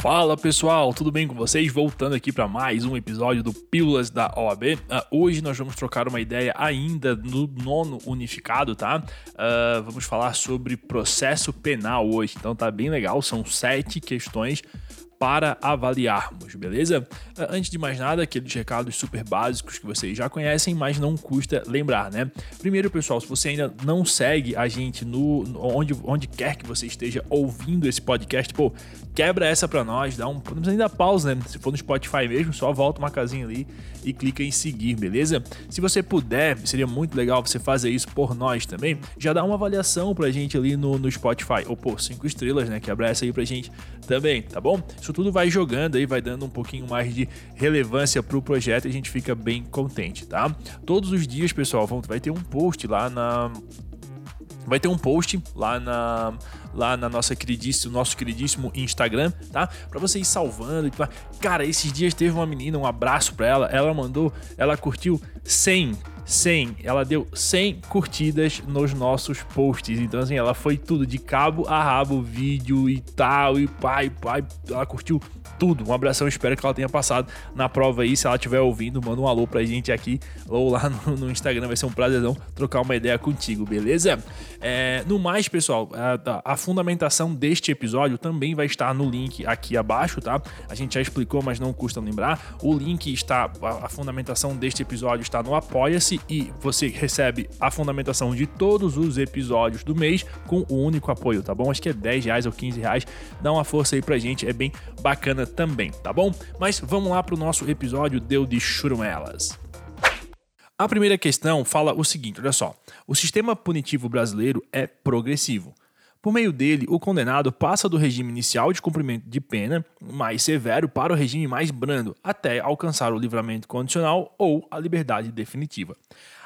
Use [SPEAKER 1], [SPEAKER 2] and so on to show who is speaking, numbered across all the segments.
[SPEAKER 1] Fala pessoal, tudo bem com vocês? Voltando aqui para mais um episódio do Pílulas da OAB. Uh, hoje nós vamos trocar uma ideia ainda no nono unificado, tá? Uh, vamos falar sobre processo penal hoje, então tá bem legal. São sete questões para avaliarmos, beleza? Antes de mais nada, aqueles recados super básicos que vocês já conhecem, mas não custa lembrar, né? Primeiro, pessoal, se você ainda não segue a gente no onde, onde quer que você esteja ouvindo esse podcast, pô, quebra essa para nós, dá um, não precisa nem dar pausa, né? Se for no Spotify mesmo, só volta uma casinha ali e clica em seguir, beleza? Se você puder, seria muito legal você fazer isso por nós também. Já dá uma avaliação pra gente ali no, no Spotify, ou pô, cinco estrelas, né? Quebra essa aí pra gente também, tá bom? Isso tudo vai jogando aí, vai dando um pouquinho mais de relevância pro projeto e a gente fica bem contente, tá? Todos os dias, pessoal, vai ter um post lá na vai ter um post lá na lá na nossa queridíssimo, nosso queridíssimo Instagram, tá? Para você ir salvando e cara, esses dias teve uma menina, um abraço para ela, ela mandou, ela curtiu 100 100, ela deu 100 curtidas nos nossos posts. Então, assim, ela foi tudo de cabo a rabo, vídeo e tal, e pai, pai, ela curtiu tudo. Um abração, espero que ela tenha passado na prova aí. Se ela estiver ouvindo, manda um alô pra gente aqui ou lá no, no Instagram. Vai ser um prazerzão trocar uma ideia contigo, beleza? É, no mais, pessoal, a, a, fundamentação deste episódio também vai estar no link aqui abaixo, tá? A gente já explicou, mas não custa lembrar. O link está, a, fundamentação deste episódio está no Apoia-se e você recebe a fundamentação de todos os episódios do mês com o único apoio, tá bom? Acho que é 10 reais ou 15 reais. Dá uma força aí pra gente, é bem bacana também, tá bom? Mas vamos lá para o nosso episódio Deu de Churumelas. A primeira questão fala o seguinte: olha só. O sistema punitivo brasileiro é progressivo. Por meio dele, o condenado passa do regime inicial de cumprimento de pena mais severo para o regime mais brando, até alcançar o livramento condicional ou a liberdade definitiva.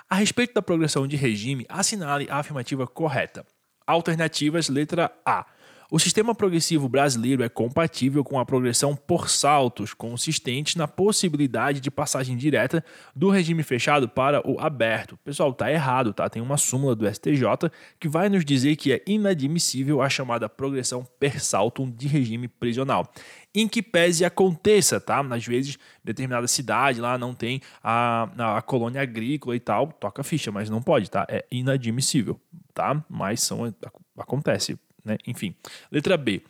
[SPEAKER 1] A respeito da progressão de regime, assinale a afirmativa correta. Alternativas: letra A. O sistema progressivo brasileiro é compatível com a progressão por saltos, consistente na possibilidade de passagem direta do regime fechado para o aberto. Pessoal, tá errado, tá? Tem uma súmula do STJ que vai nos dizer que é inadmissível a chamada progressão per saltum de regime prisional em que pese aconteça, tá? Às vezes, determinada cidade lá não tem a, a colônia agrícola e tal, toca ficha, mas não pode, tá? É inadmissível, tá? Mas são, acontece né? Enfim. Letra B.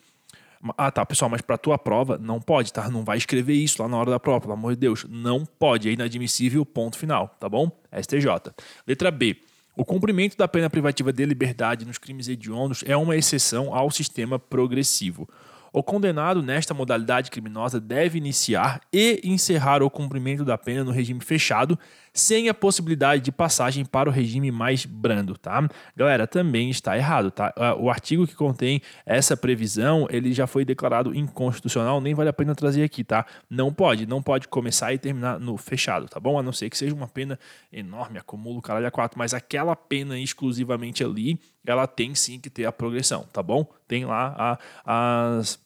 [SPEAKER 1] Ah, tá, pessoal, mas para tua prova não pode, tá? Não vai escrever isso lá na hora da prova, pelo amor de Deus. Não pode, é inadmissível, ponto final, tá bom? STJ. Letra B. O cumprimento da pena privativa de liberdade nos crimes hediondos é uma exceção ao sistema progressivo. O condenado nesta modalidade criminosa deve iniciar e encerrar o cumprimento da pena no regime fechado, sem a possibilidade de passagem para o regime mais brando, tá? Galera, também está errado, tá? Ah, o artigo que contém essa previsão, ele já foi declarado inconstitucional, nem vale a pena trazer aqui, tá? Não pode, não pode começar e terminar no fechado, tá bom? A não ser que seja uma pena enorme, acumulo caralho a quatro, mas aquela pena exclusivamente ali, ela tem sim que ter a progressão, tá bom? Tem lá a, as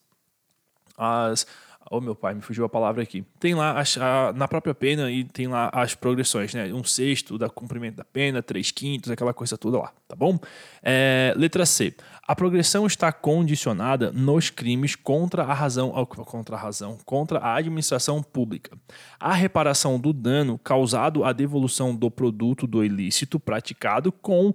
[SPEAKER 1] as Oh, meu pai, me fugiu a palavra aqui. Tem lá as, a, na própria pena e tem lá as progressões, né? Um sexto da cumprimento da pena, três quintos, aquela coisa toda lá, tá bom? É, letra C. A progressão está condicionada nos crimes contra a razão, contra a razão, contra a administração pública. A reparação do dano causado à devolução do produto do ilícito praticado com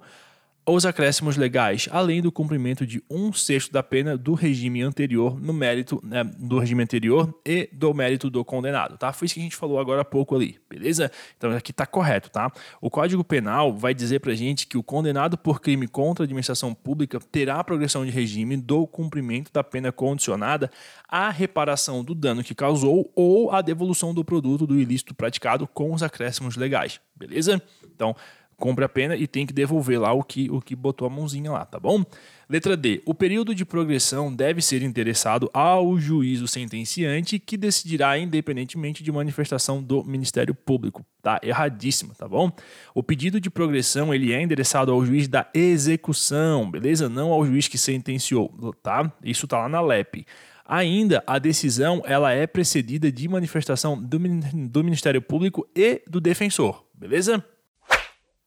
[SPEAKER 1] os acréscimos legais, além do cumprimento de um sexto da pena do regime anterior no mérito né, do regime anterior e do mérito do condenado, tá? Foi isso que a gente falou agora há pouco ali, beleza? Então aqui está correto, tá? O Código Penal vai dizer pra gente que o condenado por crime contra a administração pública terá a progressão de regime do cumprimento da pena condicionada à reparação do dano que causou ou à devolução do produto do ilícito praticado com os acréscimos legais, beleza? Então, compra a pena e tem que devolver lá o que, o que botou a mãozinha lá, tá bom? Letra D. O período de progressão deve ser interessado ao juízo sentenciante que decidirá independentemente de manifestação do Ministério Público. Tá erradíssimo, tá bom? O pedido de progressão ele é endereçado ao juiz da execução, beleza? Não ao juiz que sentenciou, tá? Isso tá lá na LEP. Ainda, a decisão ela é precedida de manifestação do, do Ministério Público e do defensor, beleza?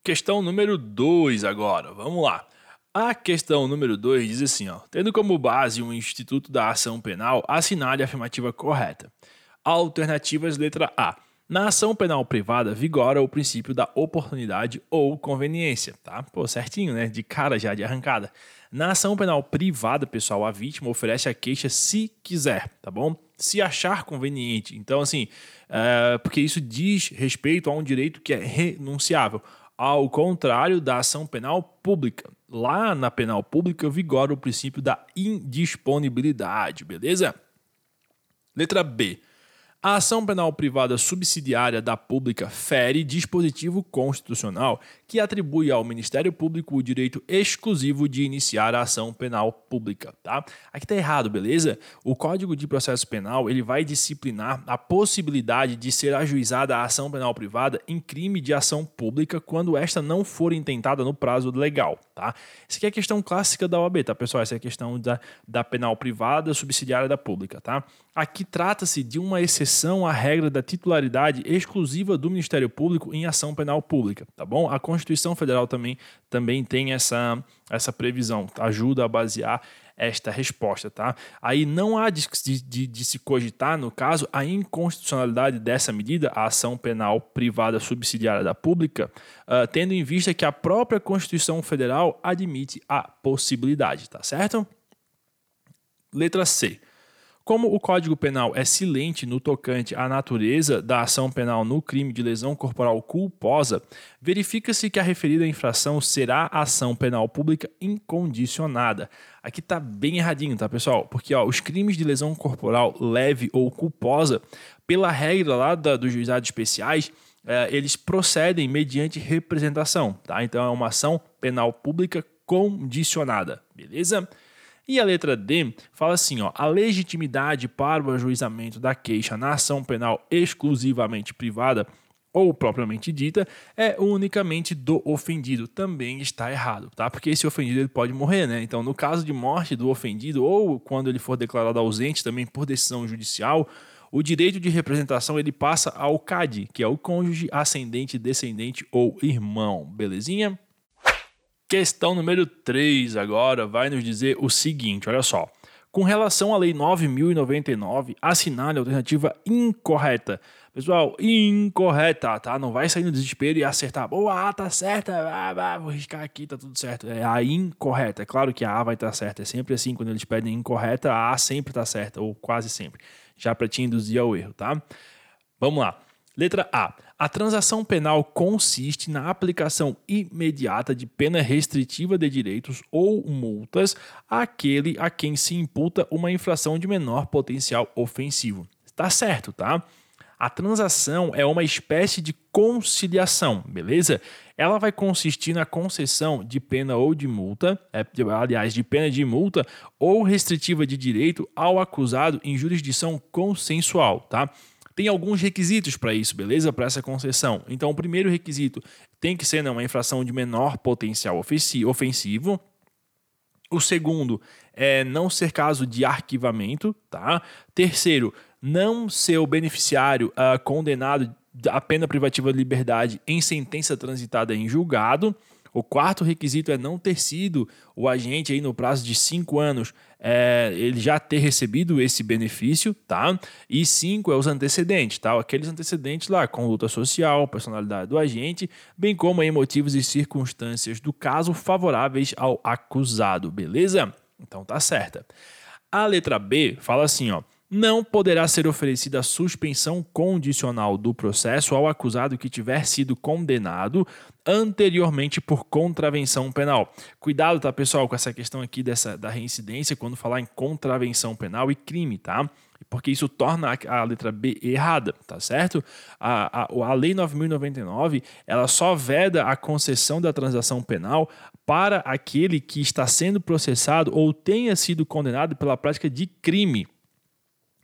[SPEAKER 1] Questão número 2 agora, vamos lá. A questão número 2 diz assim: ó, tendo como base um instituto da ação penal, assinale a afirmativa correta. Alternativas letra A. Na ação penal privada vigora o princípio da oportunidade ou conveniência, tá? Pô, certinho, né? De cara já, de arrancada. Na ação penal privada, pessoal, a vítima oferece a queixa se quiser, tá bom? Se achar conveniente. Então, assim, é, porque isso diz respeito a um direito que é renunciável. Ao contrário da ação penal pública. Lá na penal pública vigora o princípio da indisponibilidade, beleza? Letra B. A ação penal privada subsidiária da pública fere dispositivo constitucional que atribui ao Ministério Público o direito exclusivo de iniciar a ação penal pública, tá? Aqui tá errado, beleza? O Código de Processo Penal, ele vai disciplinar a possibilidade de ser ajuizada a ação penal privada em crime de ação pública quando esta não for intentada no prazo legal, tá? Isso aqui é a questão clássica da OAB, tá, pessoal? Essa é a questão da, da penal privada subsidiária da pública, tá? Aqui trata-se de uma exceção à regra da titularidade exclusiva do Ministério Público em ação penal pública, tá bom? A Constituição Federal também, também tem essa, essa previsão, ajuda a basear esta resposta, tá? Aí não há de, de, de, se cogitar, no caso, a inconstitucionalidade dessa medida, a ação penal privada subsidiária da pública, uh, tendo em vista que a própria Constituição Federal admite a possibilidade, tá certo? Letra C. Como o Código Penal é silente no tocante à natureza da ação penal no crime de lesão corporal culposa, verifica-se que a referida infração será ação penal pública incondicionada. Aqui tá bem erradinho, tá, pessoal? Porque ó, os crimes de lesão corporal leve ou culposa, pela regra lá da, dos juizados especiais, é, eles procedem mediante representação, tá? Então é uma ação penal pública condicionada, beleza? E a letra D fala assim: ó, a legitimidade para o ajuizamento da queixa na ação penal exclusivamente privada ou propriamente dita é unicamente do ofendido. Também está errado, tá? Porque esse ofendido ele pode morrer, né? Então, no caso de morte do ofendido ou quando ele for declarado ausente também por decisão judicial, o direito de representação ele passa ao CAD, que é o cônjuge, ascendente, descendente ou irmão. Belezinha? Questão número 3 agora vai nos dizer o seguinte, olha só. Com relação à Lei 9.099, assinale a alternativa incorreta. Pessoal, incorreta, tá? Não vai sair no desespero e acertar. Boa, A tá certa, ah, vou riscar aqui, tá tudo certo. É a incorreta. É claro que a A vai estar tá certa. É sempre assim, quando eles pedem incorreta, a A sempre tá certa, ou quase sempre. Já para te induzir ao erro, tá? Vamos lá. Letra A. A transação penal consiste na aplicação imediata de pena restritiva de direitos ou multas àquele a quem se imputa uma infração de menor potencial ofensivo. Está certo, tá? A transação é uma espécie de conciliação, beleza? Ela vai consistir na concessão de pena ou de multa, é, aliás, de pena de multa ou restritiva de direito ao acusado em jurisdição consensual, tá? Tem alguns requisitos para isso, beleza? Para essa concessão. Então, o primeiro requisito tem que ser não, uma infração de menor potencial ofensivo. O segundo é não ser caso de arquivamento, tá? Terceiro, não ser o beneficiário uh, condenado a pena privativa de liberdade em sentença transitada em julgado. O quarto requisito é não ter sido o agente aí no prazo de cinco anos, é, ele já ter recebido esse benefício, tá? E cinco é os antecedentes, tá? Aqueles antecedentes lá, conduta social, personalidade do agente, bem como aí motivos e circunstâncias do caso favoráveis ao acusado, beleza? Então tá certa. A letra B fala assim, ó não poderá ser oferecida suspensão condicional do processo ao acusado que tiver sido condenado anteriormente por contravenção penal. Cuidado, tá, pessoal, com essa questão aqui dessa da reincidência quando falar em contravenção penal e crime, tá? Porque isso torna a, letra B errada, tá certo? A, a, a Lei 9.099 ela só veda a concessão da transação penal para aquele que está sendo processado ou tenha sido condenado pela prática de crime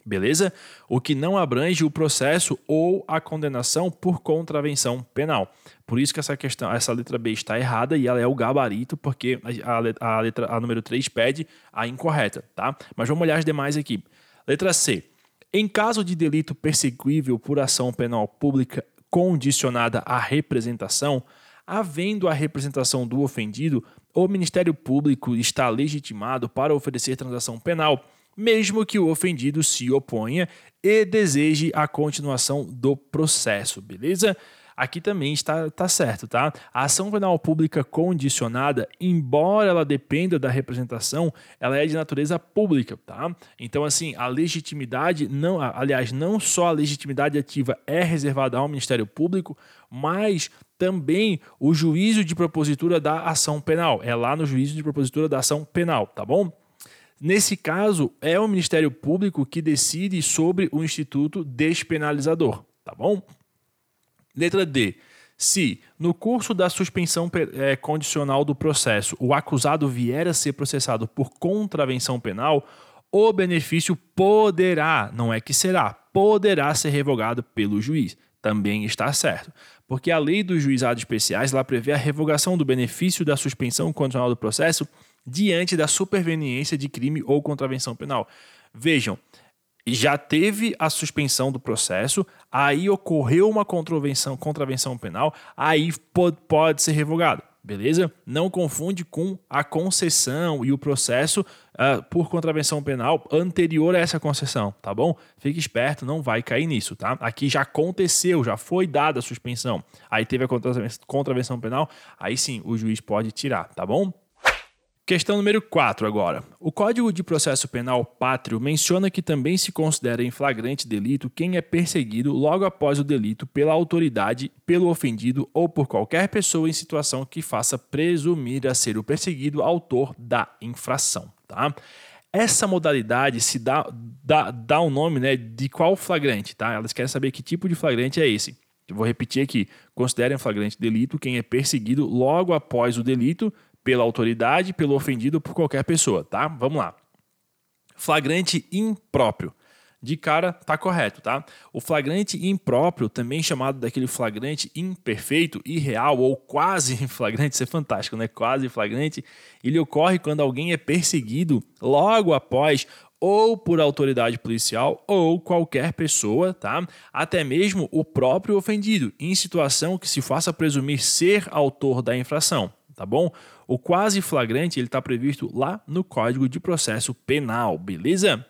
[SPEAKER 1] beleza? O que não abrange o processo ou a condenação por contravenção penal. Por isso que essa questão, essa letra B está errada e ela é o gabarito, porque a, a, a letra a número 3 pede a incorreta, tá? Mas vamos olhar as demais aqui. Letra C. Em caso de delito perseguível por ação penal pública condicionada à representação, havendo a representação do ofendido, o Ministério Público está legitimado para oferecer transação penal, mesmo que o ofendido se oponha e deseje a continuação do processo, beleza? aqui também está tá certo, tá? A ação penal pública condicionada, embora ela dependa da representação, ela é de natureza pública, tá? Então, assim, a legitimidade, não, aliás, não só a legitimidade ativa é reservada ao Ministério Público, mas também o juízo de propositura da ação penal. É lá no juízo de propositura da ação penal, tá bom? Nesse caso, é o Ministério Público que decide sobre o instituto despenalizador, tá bom? Letra D. Se, no curso da suspensão é, condicional do processo, o acusado vier a ser processado por contravenção penal, o benefício poderá, não é que será, poderá ser revogado pelo juiz. Também está certo. Porque a lei dos juizados especiais lá prevê a revogação do benefício da suspensão condicional do processo diante da superveniência de crime ou contravenção penal. Vejam, já teve a suspensão do processo, aí ocorreu uma contravenção, contravenção penal, aí pode, pode ser revogado. Beleza? Não confunde com a concessão e o processo uh, por contravenção penal anterior a essa concessão, tá bom? Fique esperto, não vai cair nisso, tá? Aqui já aconteceu, já foi dada a suspensão. Aí teve a contravenção penal, aí sim o juiz pode tirar, tá bom? Questão número 4 agora. O Código de Processo Penal Pátrio menciona que também se considera em flagrante delito quem é perseguido logo após o delito pela autoridade, pelo ofendido ou por qualquer pessoa em situação que faça presumir a ser o perseguido autor da infração. Tá? Essa modalidade se dá, dá, dá o um nome né, de qual flagrante, tá? Elas querem saber que tipo de flagrante é esse. Eu vou repetir aqui. Considerem flagrante delito quem é perseguido logo após o delito pela autoridade, pelo ofendido por qualquer pessoa, tá? Vamos lá. Flagrante impróprio. De cara, tá correto, tá? O flagrante impróprio, também chamado daquele flagrante imperfeito, irreal ou quase flagrante, isso é fantástico, né? Quase flagrante, ele ocorre quando alguém é perseguido logo após ou por autoridade policial ou qualquer pessoa, tá? Até mesmo o próprio ofendido, em situação que se faça presumir ser autor da infração, tá bom? O quase flagrante ele está previsto lá no Código de Processo Penal, beleza?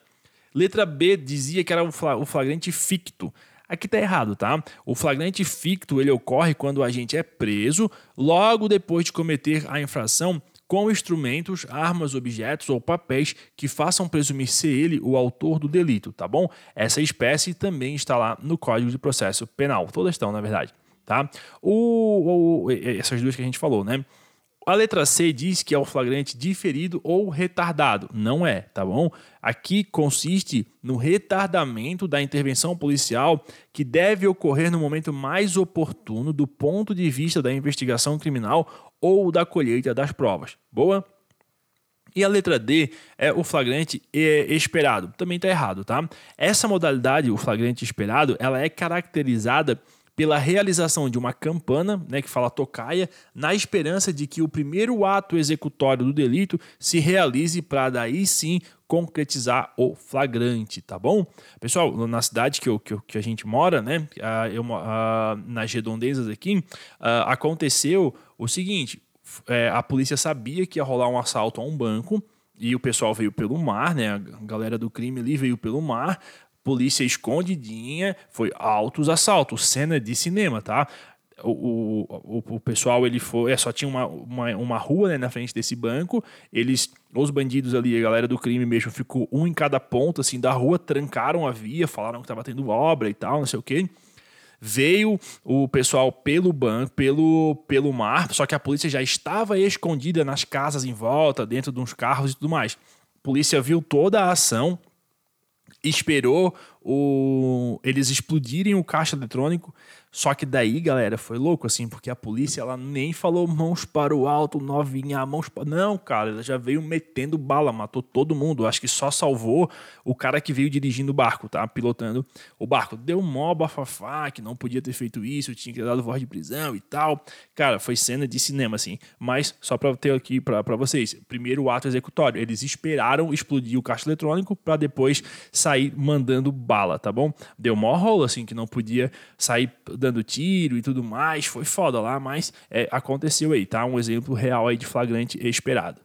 [SPEAKER 1] Letra B dizia que era o flagrante ficto. Aqui está errado, tá? O flagrante ficto ele ocorre quando o agente é preso logo depois de cometer a infração com instrumentos, armas, objetos ou papéis que façam presumir ser ele o autor do delito, tá bom? Essa espécie também está lá no Código de Processo Penal. Todas estão, na verdade, tá? O, o, essas duas que a gente falou, né? A letra C diz que é o flagrante diferido ou retardado. Não é, tá bom? Aqui consiste no retardamento da intervenção policial que deve ocorrer no momento mais oportuno do ponto de vista da investigação criminal ou da colheita das provas. Boa? E a letra D é o flagrante esperado. Também está errado, tá? Essa modalidade, o flagrante esperado, ela é caracterizada pela realização de uma campana, né, que fala tocaia, na esperança de que o primeiro ato executório do delito se realize para daí sim concretizar o flagrante, tá bom? Pessoal, na cidade que, eu, que, que a gente mora, né, eu, nas redondezas aqui, aconteceu o seguinte, é, a polícia sabia que ia rolar um assalto a um banco, e o pessoal veio pelo mar, né? A galera do crime ali veio pelo mar polícia escondidinha, foi altos assaltos, cena de cinema, tá? O, o, o, pessoal ele foi é, só tinha uma, uma, uma rua né, na frente desse banco. Eles os bandidos ali a galera do crime mesmo ficou um em cada ponta assim da rua trancaram a via falaram que estava tendo obra e tal não sei o que veio o pessoal pelo banco pelo pelo mar só que a polícia já estava escondida nas casas em volta dentro de uns carros e tudo mais. A polícia viu toda a ação esperou o, eles explodirem o caixa eletrônico só que daí, galera, foi louco, assim, porque a polícia, ela nem falou mãos para o alto, novinha, mãos para... Não, cara, ela já veio metendo bala, matou todo mundo. Acho que só salvou o cara que veio dirigindo o barco, tá? Pilotando o barco. Deu mó bafafá, que não podia ter feito isso, tinha que dado voz de prisão e tal. Cara, foi cena de cinema, assim. Mas, só para ter aqui para vocês, primeiro ato executório. Eles esperaram explodir o caixa eletrônico para depois sair mandando bala, tá bom? Deu mó rolo, assim, que não podia sair dando tiro e tudo mais. Foi foda lá, mas é, aconteceu aí, tá? Um exemplo real aí de flagrante esperado.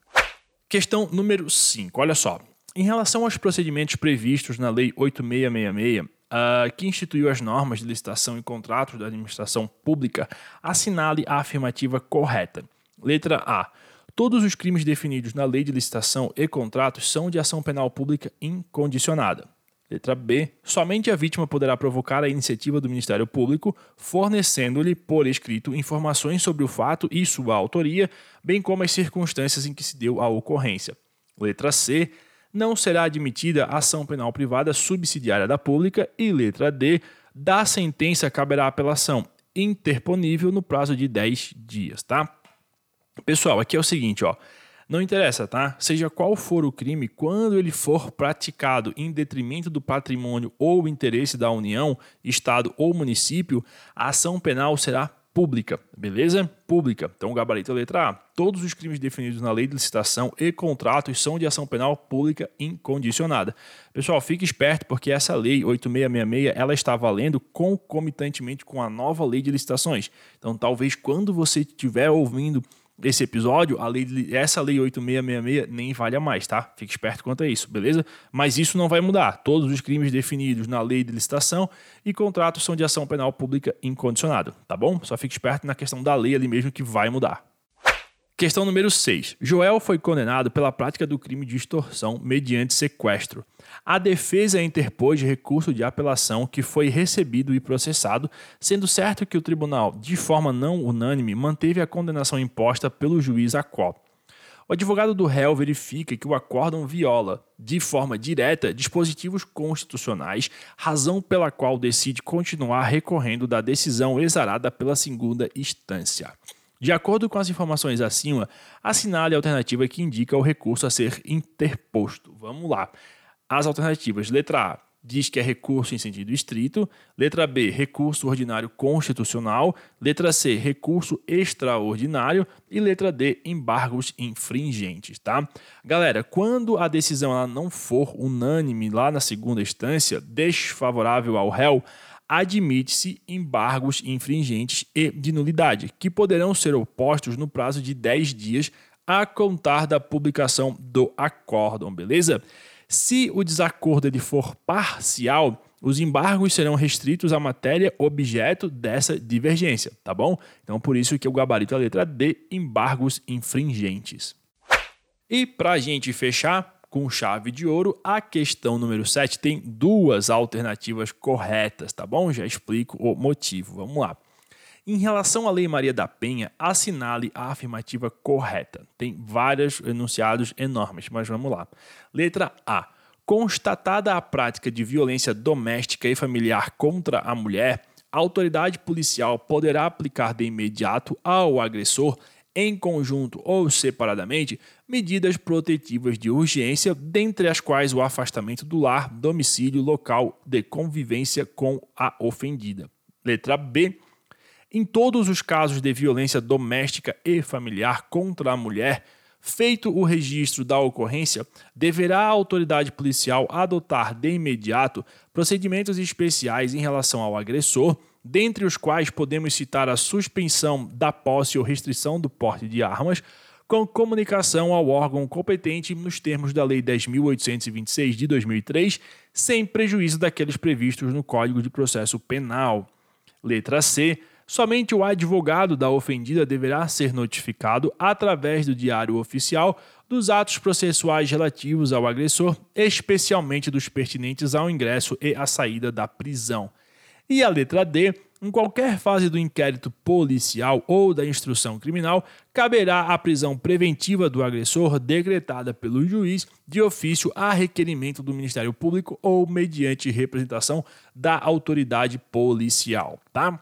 [SPEAKER 1] Questão número 5, olha só. Em relação aos procedimentos previstos na Lei 8666, uh, ah, que instituiu as normas de licitação e contratos da administração pública, assinale a afirmativa correta. Letra A. Todos os crimes definidos na Lei de Licitação e Contratos são de ação penal pública incondicionada. Letra B. Somente a vítima poderá provocar a iniciativa do Ministério Público, fornecendo-lhe, por escrito, informações sobre o fato e sua autoria, bem como as circunstâncias em que se deu a ocorrência. Letra C não será admitida ação penal privada subsidiária da pública e letra D, da sentença caberá apelação interponível no prazo de 10 dias, tá? Pessoal, aqui é o seguinte, ó. Não interessa, tá? Seja qual for o crime, quando ele for praticado em detrimento do patrimônio ou interesse da União, Estado ou município, a ação penal será pública, beleza? Pública. Então, gabarito letra A. Todos os crimes definidos na lei de licitação e contratos são de ação penal pública incondicionada. Pessoal, fique esperto porque essa lei 8666, ela está valendo concomitantemente com a nova lei de licitações. Então, talvez quando você estiver ouvindo esse episódio, a lei, essa lei 8666 nem vale mais, tá? Fique esperto quanto a isso, beleza? Mas isso não vai mudar. Todos os crimes definidos na lei de licitação e contratos são de ação penal pública incondicionada, tá bom? Só fique esperto na questão da lei ali mesmo que vai mudar. Questão número 6. Joel foi condenado pela prática do crime de extorsão mediante sequestro. A defesa interpôs recurso de apelação que foi recebido e processado, sendo certo que o tribunal, de forma não unânime, manteve a condenação imposta pelo juiz Acó. O advogado do réu verifica que o acórdão viola, de forma direta, dispositivos constitucionais, razão pela qual decide continuar recorrendo da decisão exarada pela segunda instância. De acordo com as informações acima, assinale a alternativa que indica o recurso a ser interposto. Vamos lá. As alternativas: letra A diz que é recurso em sentido estrito, letra B, recurso ordinário constitucional, letra C, recurso extraordinário e letra D, embargos infringentes, tá? Galera, quando a decisão não for unânime lá na segunda instância, desfavorável ao réu, admite-se embargos infringentes e de nulidade, que poderão ser opostos no prazo de 10 dias a contar da publicação do acórdão, beleza? Se o desacordo ele for parcial, os embargos serão restritos à matéria objeto dessa divergência, tá bom? Então por isso que eu gabarito a letra D, embargos infringentes. E para a gente fechar, com chave de ouro, a questão número 7 tem duas alternativas corretas, tá bom? Já explico o motivo. Vamos lá. Em relação à Lei Maria da Penha, assinale a afirmativa correta. Tem vários enunciados enormes, mas vamos lá. Letra A. Constatada a prática de violência doméstica e familiar contra a mulher, a autoridade policial poderá aplicar de imediato ao agressor em conjunto ou separadamente, medidas protetivas de urgência, dentre as quais o afastamento do lar, domicílio, local de convivência com a ofendida. Letra B. Em todos os casos de violência doméstica e familiar contra a mulher, feito o registro da ocorrência, deverá a autoridade policial adotar de imediato procedimentos especiais em relação ao agressor dentre os quais podemos citar a suspensão da posse ou restrição do porte de armas, com comunicação ao órgão competente nos termos da Lei 10.826 de 2003, sem prejuízo daqueles previstos no Código de Processo Penal. Letra C. Somente o advogado da ofendida deverá ser notificado através do Diário Oficial dos atos processuais relativos ao agressor, especialmente dos pertinentes ao ingresso e à saída da prisão. E a letra D, em qualquer fase do inquérito policial ou da instrução criminal, caberá a prisão preventiva do agressor decretada pelo juiz de ofício a requerimento do Ministério Público ou mediante representação da autoridade policial, tá?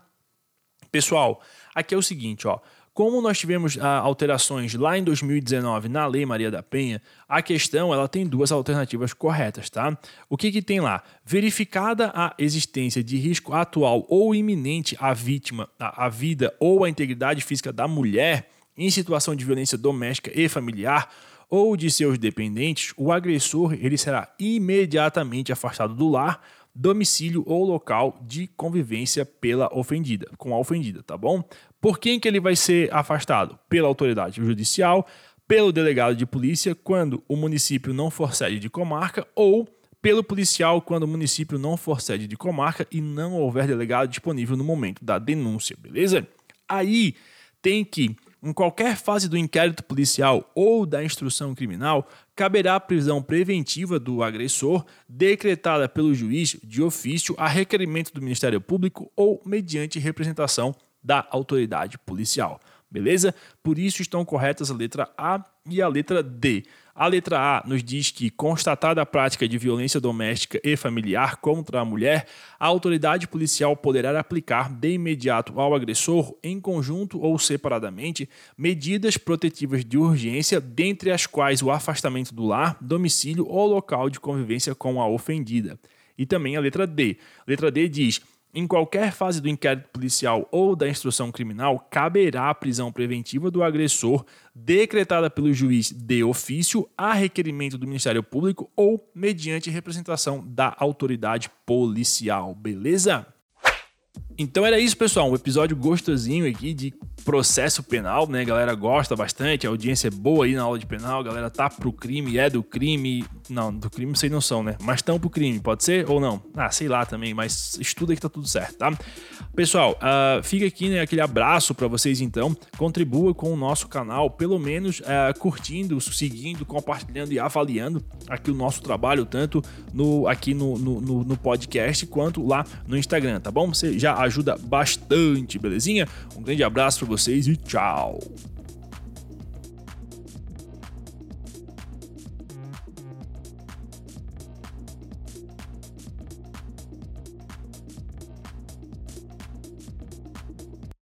[SPEAKER 1] Pessoal, aqui é o seguinte, ó. Como nós tivemos ah, alterações lá em 2019 na Lei Maria da Penha, a questão ela tem duas alternativas corretas, tá? O que, que tem lá? Verificada a existência de risco atual ou iminente à vítima, à, vida ou à integridade física da mulher em situação de violência doméstica e familiar, ou de seus dependentes, o agressor ele será imediatamente afastado do lar domicílio ou local de convivência pela ofendida, com a ofendida, tá bom? Por quem que ele vai ser afastado? Pela autoridade judicial, pelo delegado de polícia quando o município não for sede de comarca ou pelo policial quando o município não for sede de comarca e não houver delegado disponível no momento da denúncia, beleza? Aí tem que, em qualquer fase do inquérito policial ou da instrução criminal, caberá a prisão preventiva do agressor, decretada pelo juiz de ofício a requerimento do Ministério Público ou mediante representação da autoridade policial. Beleza? Por isso estão corretas a letra A e a letra D. A letra A nos diz que, constatada a prática de violência doméstica e familiar contra a mulher, a autoridade policial poderá aplicar de imediato ao agressor, em conjunto ou separadamente, medidas protetivas de urgência, dentre as quais o afastamento do lar, domicílio ou local de convivência com a ofendida. E também a letra D. A letra D diz em qualquer fase do inquérito policial ou da instrução criminal, caberá a prisão preventiva do agressor, decretada pelo juiz de ofício, a requerimento do Ministério Público ou mediante representação da autoridade policial. Beleza? Então era isso, pessoal. Um episódio gostosinho aqui de processo penal, né? A galera gosta bastante, a audiência é boa aí na aula de penal, a galera tá pro crime, é do crime. Não, do crime sei não são, né? Mas estão pro crime, pode ser ou não? Ah, sei lá também, mas estuda que tá tudo certo, tá? Pessoal, uh, fica aqui né, aquele abraço para vocês então. Contribua com o nosso canal, pelo menos uh, curtindo, seguindo, compartilhando e avaliando aqui o nosso trabalho, tanto no, aqui no, no, no, no podcast quanto lá no Instagram, tá bom? Você já ajuda bastante, belezinha? Um grande abraço para vocês e tchau!